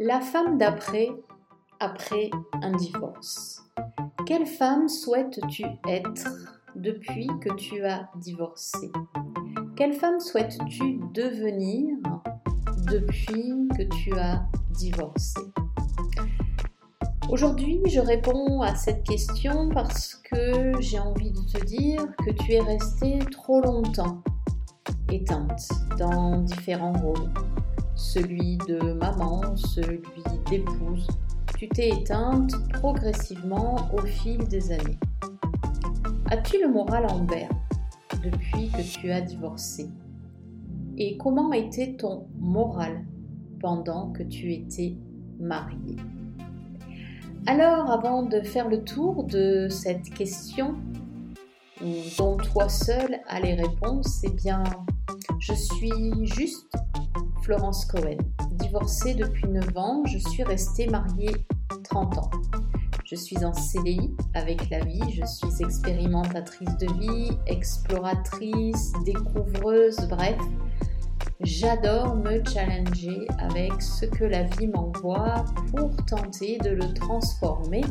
La femme d'après, après un divorce. Quelle femme souhaites-tu être depuis que tu as divorcé? Quelle femme souhaites-tu devenir depuis que tu as divorcé? Aujourd'hui, je réponds à cette question parce que j'ai envie de te dire que tu es restée trop longtemps éteinte dans différents rôles. Celui de maman, celui d'épouse. Tu t'es éteinte progressivement au fil des années. As-tu le moral en berne depuis que tu as divorcé? Et comment était ton moral pendant que tu étais mariée? Alors, avant de faire le tour de cette question dont toi seul as les réponses, eh bien, je suis juste Florence Cohen, divorcée depuis 9 ans, je suis restée mariée 30 ans. Je suis en CDI avec la vie, je suis expérimentatrice de vie, exploratrice, découvreuse, bref, J'adore me challenger avec ce que la vie m'envoie pour tenter de le transformer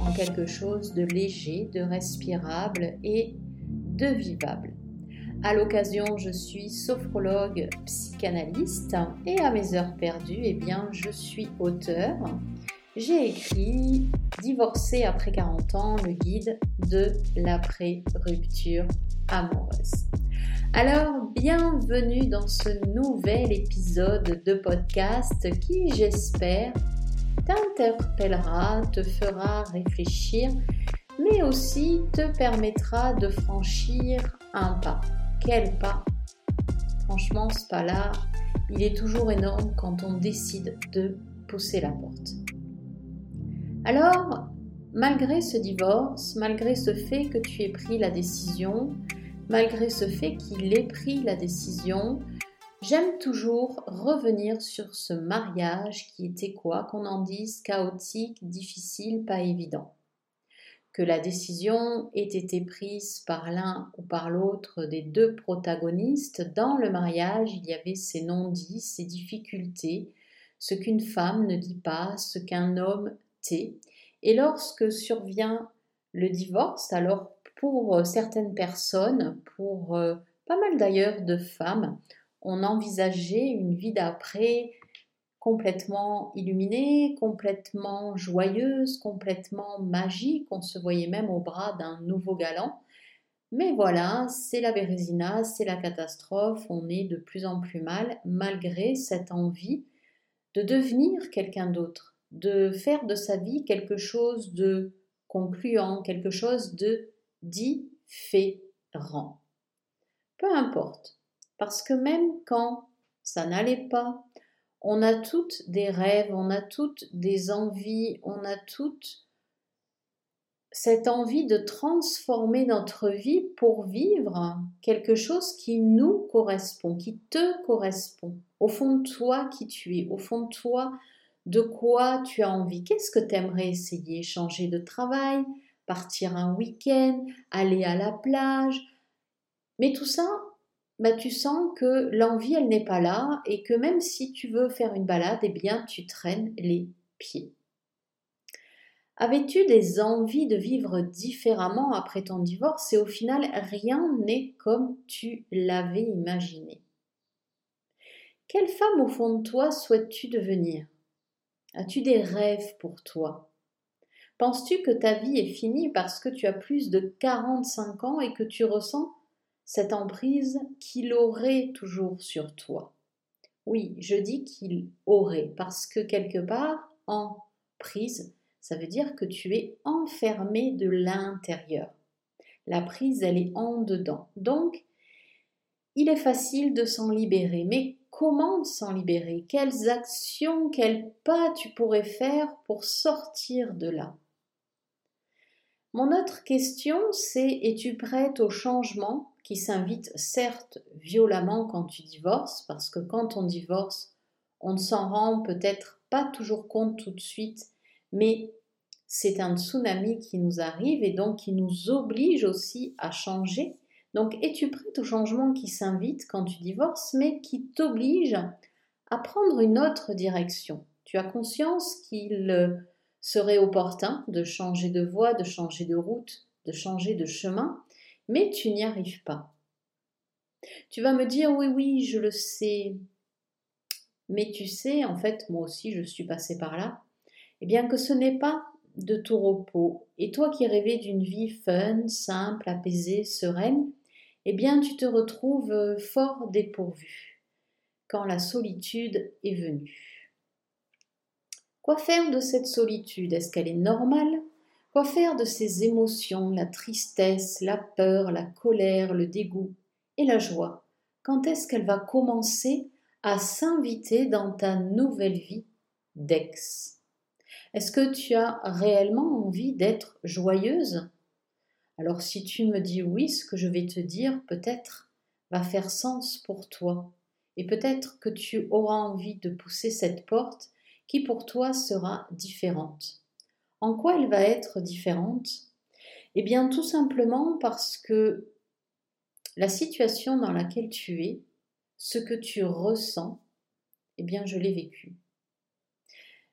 en quelque chose de léger, de respirable et de vivable. À l'occasion, je suis sophrologue psychanalyste et à mes heures perdues, eh bien, je suis auteur. J'ai écrit Divorcer après 40 ans, le guide de l'après-rupture amoureuse. Alors, bienvenue dans ce nouvel épisode de podcast qui, j'espère, t'interpellera, te fera réfléchir, mais aussi te permettra de franchir un pas. Quel pas Franchement, ce pas-là, il est toujours énorme quand on décide de pousser la porte. Alors, malgré ce divorce, malgré ce fait que tu aies pris la décision, malgré ce fait qu'il ait pris la décision, j'aime toujours revenir sur ce mariage qui était quoi, qu'on en dise chaotique, difficile, pas évident. La décision ait été prise par l'un ou par l'autre des deux protagonistes, dans le mariage, il y avait ces non-dits, ces difficultés, ce qu'une femme ne dit pas, ce qu'un homme tait. Et lorsque survient le divorce, alors pour euh, certaines personnes, pour euh, pas mal d'ailleurs de femmes, on envisageait une vie d'après complètement illuminée, complètement joyeuse, complètement magique. On se voyait même au bras d'un nouveau galant. Mais voilà, c'est la bérésina, c'est la catastrophe, on est de plus en plus mal, malgré cette envie de devenir quelqu'un d'autre, de faire de sa vie quelque chose de concluant, quelque chose de différent. Peu importe, parce que même quand ça n'allait pas, on a toutes des rêves, on a toutes des envies, on a toutes cette envie de transformer notre vie pour vivre quelque chose qui nous correspond, qui te correspond, au fond de toi qui tu es, au fond de toi de quoi tu as envie, qu'est-ce que tu aimerais essayer, changer de travail, partir un week-end, aller à la plage. Mais tout ça, bah, tu sens que l'envie, elle n'est pas là et que même si tu veux faire une balade, eh bien, tu traînes les pieds. Avais-tu des envies de vivre différemment après ton divorce et au final, rien n'est comme tu l'avais imaginé? Quelle femme au fond de toi souhaites-tu devenir? As-tu des rêves pour toi? Penses-tu que ta vie est finie parce que tu as plus de 45 ans et que tu ressens cette emprise qu'il aurait toujours sur toi Oui, je dis qu'il aurait parce que quelque part, en prise, ça veut dire que tu es enfermé de l'intérieur. La prise, elle est en dedans. Donc, il est facile de s'en libérer, mais comment s'en libérer? Quelles actions, quels pas tu pourrais faire pour sortir de là? Mon autre question, c'est es-tu prête au changement qui s'invite certes violemment quand tu divorces, parce que quand on divorce, on ne s'en rend peut-être pas toujours compte tout de suite, mais c'est un tsunami qui nous arrive et donc qui nous oblige aussi à changer. Donc es-tu prête au changement qui s'invite quand tu divorces, mais qui t'oblige à prendre une autre direction? Tu as conscience qu'il serait opportun de changer de voie, de changer de route, de changer de chemin, mais tu n'y arrives pas. Tu vas me dire oui, oui, je le sais, mais tu sais, en fait, moi aussi, je suis passée par là, eh bien que ce n'est pas de tout repos. Et toi qui rêvais d'une vie fun, simple, apaisée, sereine, eh bien tu te retrouves fort dépourvu quand la solitude est venue. Quoi faire de cette solitude? Est-ce qu'elle est normale? Quoi faire de ces émotions, la tristesse, la peur, la colère, le dégoût et la joie? Quand est-ce qu'elle va commencer à s'inviter dans ta nouvelle vie d'ex? Est-ce que tu as réellement envie d'être joyeuse? Alors si tu me dis oui, ce que je vais te dire peut-être va faire sens pour toi. Et peut-être que tu auras envie de pousser cette porte qui pour toi sera différente. En quoi elle va être différente? Eh bien tout simplement parce que la situation dans laquelle tu es ce que tu ressens, eh bien, je l'ai vécu.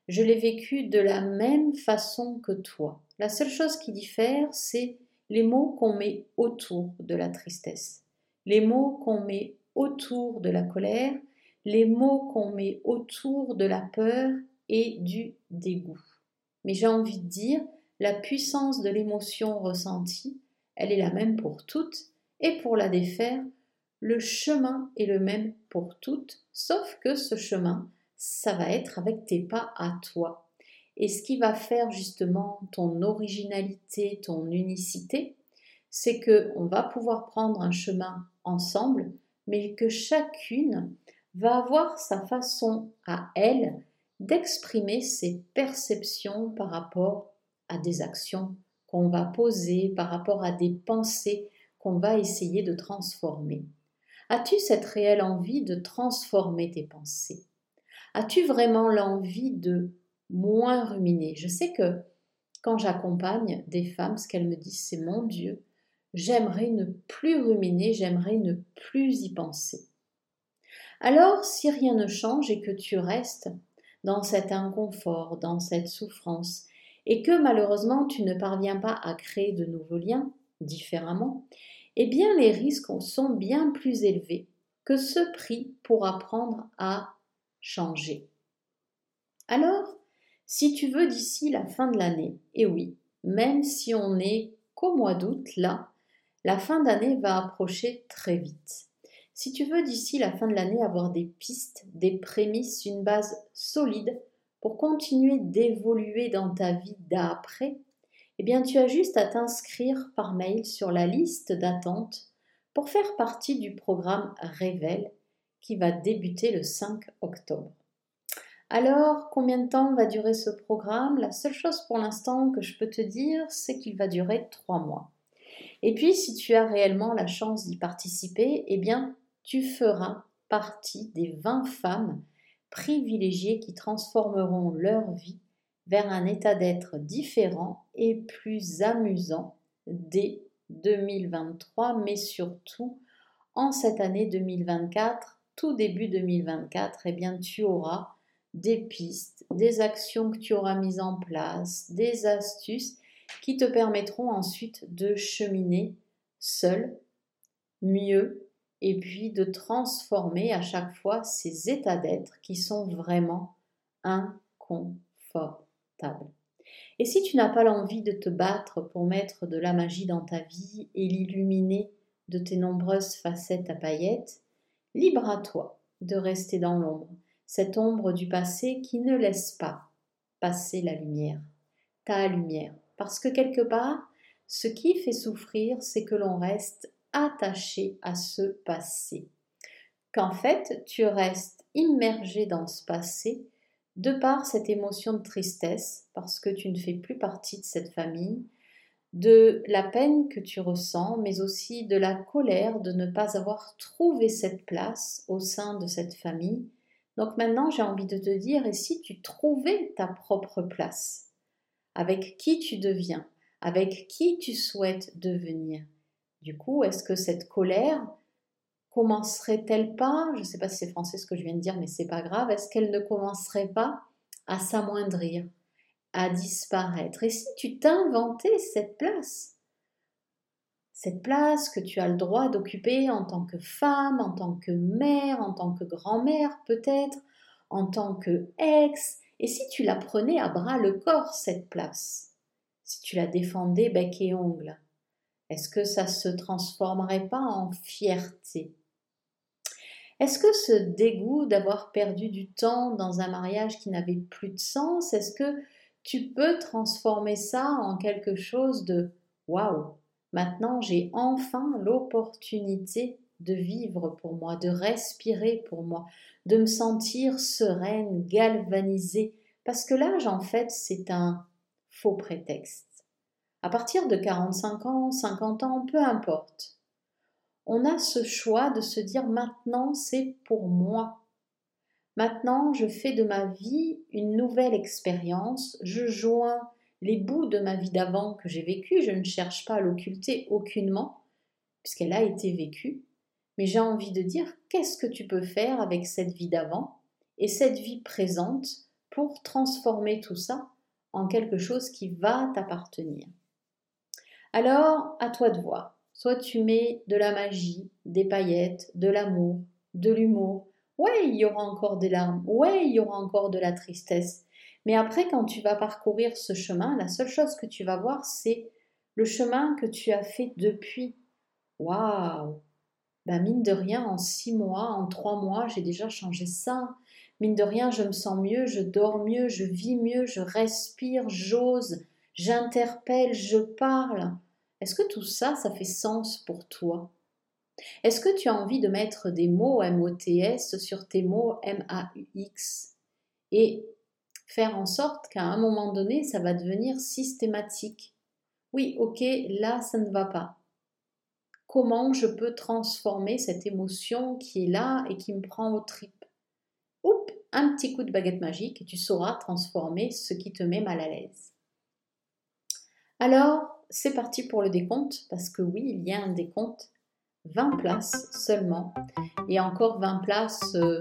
Je l'ai vécu de la même façon que toi. La seule chose qui diffère, c'est les mots qu'on met autour de la tristesse, les mots qu'on met autour de la colère, les mots qu'on met autour de la peur et du dégoût. Mais j'ai envie de dire, la puissance de l'émotion ressentie, elle est la même pour toutes, et pour la défaire, le chemin est le même pour toutes, sauf que ce chemin, ça va être avec tes pas à toi. Et ce qui va faire justement ton originalité, ton unicité, c'est que on va pouvoir prendre un chemin ensemble, mais que chacune va avoir sa façon à elle d'exprimer ses perceptions par rapport à des actions qu'on va poser, par rapport à des pensées qu'on va essayer de transformer. As-tu cette réelle envie de transformer tes pensées? As-tu vraiment l'envie de moins ruminer? Je sais que quand j'accompagne des femmes, ce qu'elles me disent, c'est mon Dieu, j'aimerais ne plus ruminer, j'aimerais ne plus y penser. Alors, si rien ne change et que tu restes dans cet inconfort, dans cette souffrance, et que malheureusement tu ne parviens pas à créer de nouveaux liens différemment, eh bien les risques sont bien plus élevés que ce prix pour apprendre à changer. Alors, si tu veux d'ici la fin de l'année, et oui, même si on n'est qu'au mois d'août, là, la fin d'année va approcher très vite. Si tu veux d'ici la fin de l'année avoir des pistes, des prémices, une base solide pour continuer d'évoluer dans ta vie d'après, eh bien tu as juste à t'inscrire par mail sur la liste d'attente pour faire partie du programme Révèle qui va débuter le 5 octobre. Alors, combien de temps va durer ce programme? La seule chose pour l'instant que je peux te dire, c'est qu'il va durer trois mois. Et puis, si tu as réellement la chance d'y participer, eh bien, tu feras partie des 20 femmes privilégiées qui transformeront leur vie vers un état d'être différent et plus amusant dès 2023, mais surtout en cette année 2024, tout début 2024, eh bien tu auras des pistes, des actions que tu auras mises en place, des astuces qui te permettront ensuite de cheminer seul, mieux, et puis de transformer à chaque fois ces états d'être qui sont vraiment inconfortables. Et si tu n'as pas l'envie de te battre pour mettre de la magie dans ta vie et l'illuminer de tes nombreuses facettes à paillettes, libre à toi de rester dans l'ombre, cette ombre du passé qui ne laisse pas passer la lumière, ta lumière. Parce que quelque part, ce qui fait souffrir, c'est que l'on reste attaché à ce passé. Qu'en fait, tu restes immergé dans ce passé de par cette émotion de tristesse, parce que tu ne fais plus partie de cette famille, de la peine que tu ressens, mais aussi de la colère de ne pas avoir trouvé cette place au sein de cette famille. Donc maintenant, j'ai envie de te dire, et si tu trouvais ta propre place Avec qui tu deviens Avec qui tu souhaites devenir? Du coup, est-ce que cette colère, commencerait-elle pas, je ne sais pas si c'est français ce que je viens de dire, mais c'est pas grave, est-ce qu'elle ne commencerait pas à s'amoindrir, à disparaître? Et si tu t'inventais cette place, cette place que tu as le droit d'occuper en tant que femme, en tant que mère, en tant que grand-mère peut-être, en tant que ex, et si tu la prenais à bras le corps, cette place, si tu la défendais bec et ongle, est-ce que ça se transformerait pas en fierté? Est-ce que ce dégoût d'avoir perdu du temps dans un mariage qui n'avait plus de sens, est-ce que tu peux transformer ça en quelque chose de waouh Maintenant, j'ai enfin l'opportunité de vivre pour moi, de respirer pour moi, de me sentir sereine, galvanisée, parce que l'âge, en fait, c'est un faux prétexte. À partir de 45 ans, 50 ans, peu importe, on a ce choix de se dire maintenant c'est pour moi. Maintenant, je fais de ma vie une nouvelle expérience, je joins les bouts de ma vie d'avant que j'ai vécu, je ne cherche pas à l'occulter aucunement, puisqu'elle a été vécue, mais j'ai envie de dire qu'est-ce que tu peux faire avec cette vie d'avant et cette vie présente pour transformer tout ça en quelque chose qui va t'appartenir? Alors, à toi de voir. Soit tu mets de la magie, des paillettes, de l'amour, de l'humour. Ouais, il y aura encore des larmes. Ouais, il y aura encore de la tristesse. Mais après, quand tu vas parcourir ce chemin, la seule chose que tu vas voir, c'est le chemin que tu as fait depuis. Waouh ben mine de rien, en six mois, en trois mois, j'ai déjà changé ça. Mine de rien, je me sens mieux, je dors mieux, je vis mieux, je respire, j'ose, j'interpelle, je parle. Est-ce que tout ça, ça fait sens pour toi? Est-ce que tu as envie de mettre des mots M-O-T-S sur tes mots M-A-U-X et faire en sorte qu'à un moment donné, ça va devenir systématique? Oui, ok, là, ça ne va pas comment je peux transformer cette émotion qui est là et qui me prend aux tripes. Oups, un petit coup de baguette magique et tu sauras transformer ce qui te met mal à l'aise. Alors, c'est parti pour le décompte, parce que oui, il y a un décompte. 20 places seulement. Et encore 20 places, euh,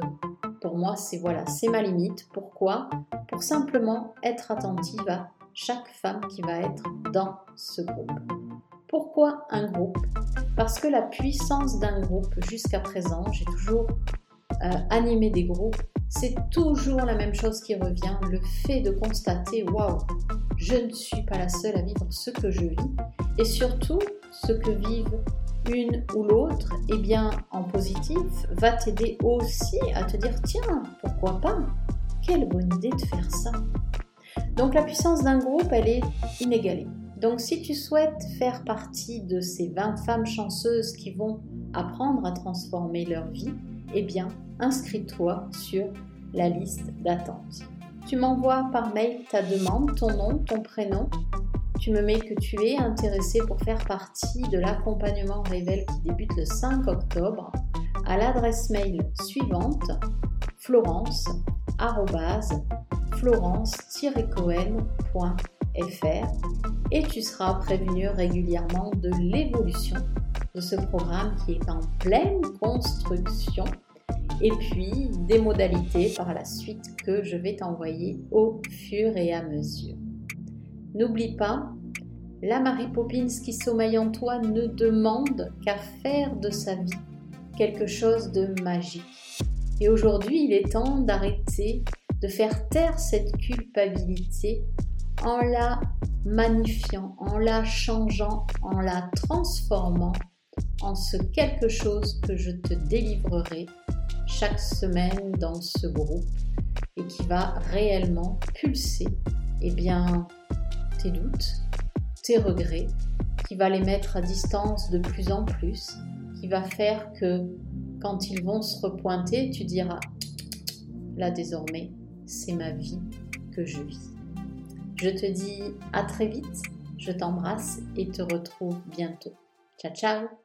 pour moi, c'est voilà, c'est ma limite. Pourquoi? Pour simplement être attentive à chaque femme qui va être dans ce groupe. Pourquoi un groupe? Parce que la puissance d'un groupe, jusqu'à présent, j'ai toujours euh, animé des groupes, c'est toujours la même chose qui revient, le fait de constater, waouh, je ne suis pas la seule à vivre ce que je vis, et surtout ce que vivent une ou l'autre, eh bien, en positif, va t'aider aussi à te dire, tiens, pourquoi pas? Quelle bonne idée de faire ça. Donc la puissance d'un groupe, elle est inégalée. Donc si tu souhaites faire partie de ces 20 femmes chanceuses qui vont apprendre à transformer leur vie, eh bien, inscris-toi sur la liste d'attente. Tu m'envoies par mail ta demande, ton nom, ton prénom. Tu me mets que tu es intéressé pour faire partie de l'accompagnement Révèle qui débute le 5 octobre à l'adresse mail suivante florence cohenfr et tu seras prévenu régulièrement de l'évolution de ce programme qui est en pleine construction et puis des modalités par la suite que je vais t'envoyer au fur et à mesure. N'oublie pas, la Marie Poppins qui sommeille en toi ne demande qu'à faire de sa vie quelque chose de magique. Et aujourd'hui, il est temps d'arrêter de faire taire cette culpabilité en la magnifiant, en la changeant, en la transformant en ce quelque chose que je te délivrerai chaque semaine dans ce groupe et qui va réellement pulser eh bien, tes doutes, tes regrets, qui va les mettre à distance de plus en plus, qui va faire que quand ils vont se repointer, tu diras, là désormais, c'est ma vie que je vis. Je te dis à très vite, je t'embrasse et te retrouve bientôt. Ciao ciao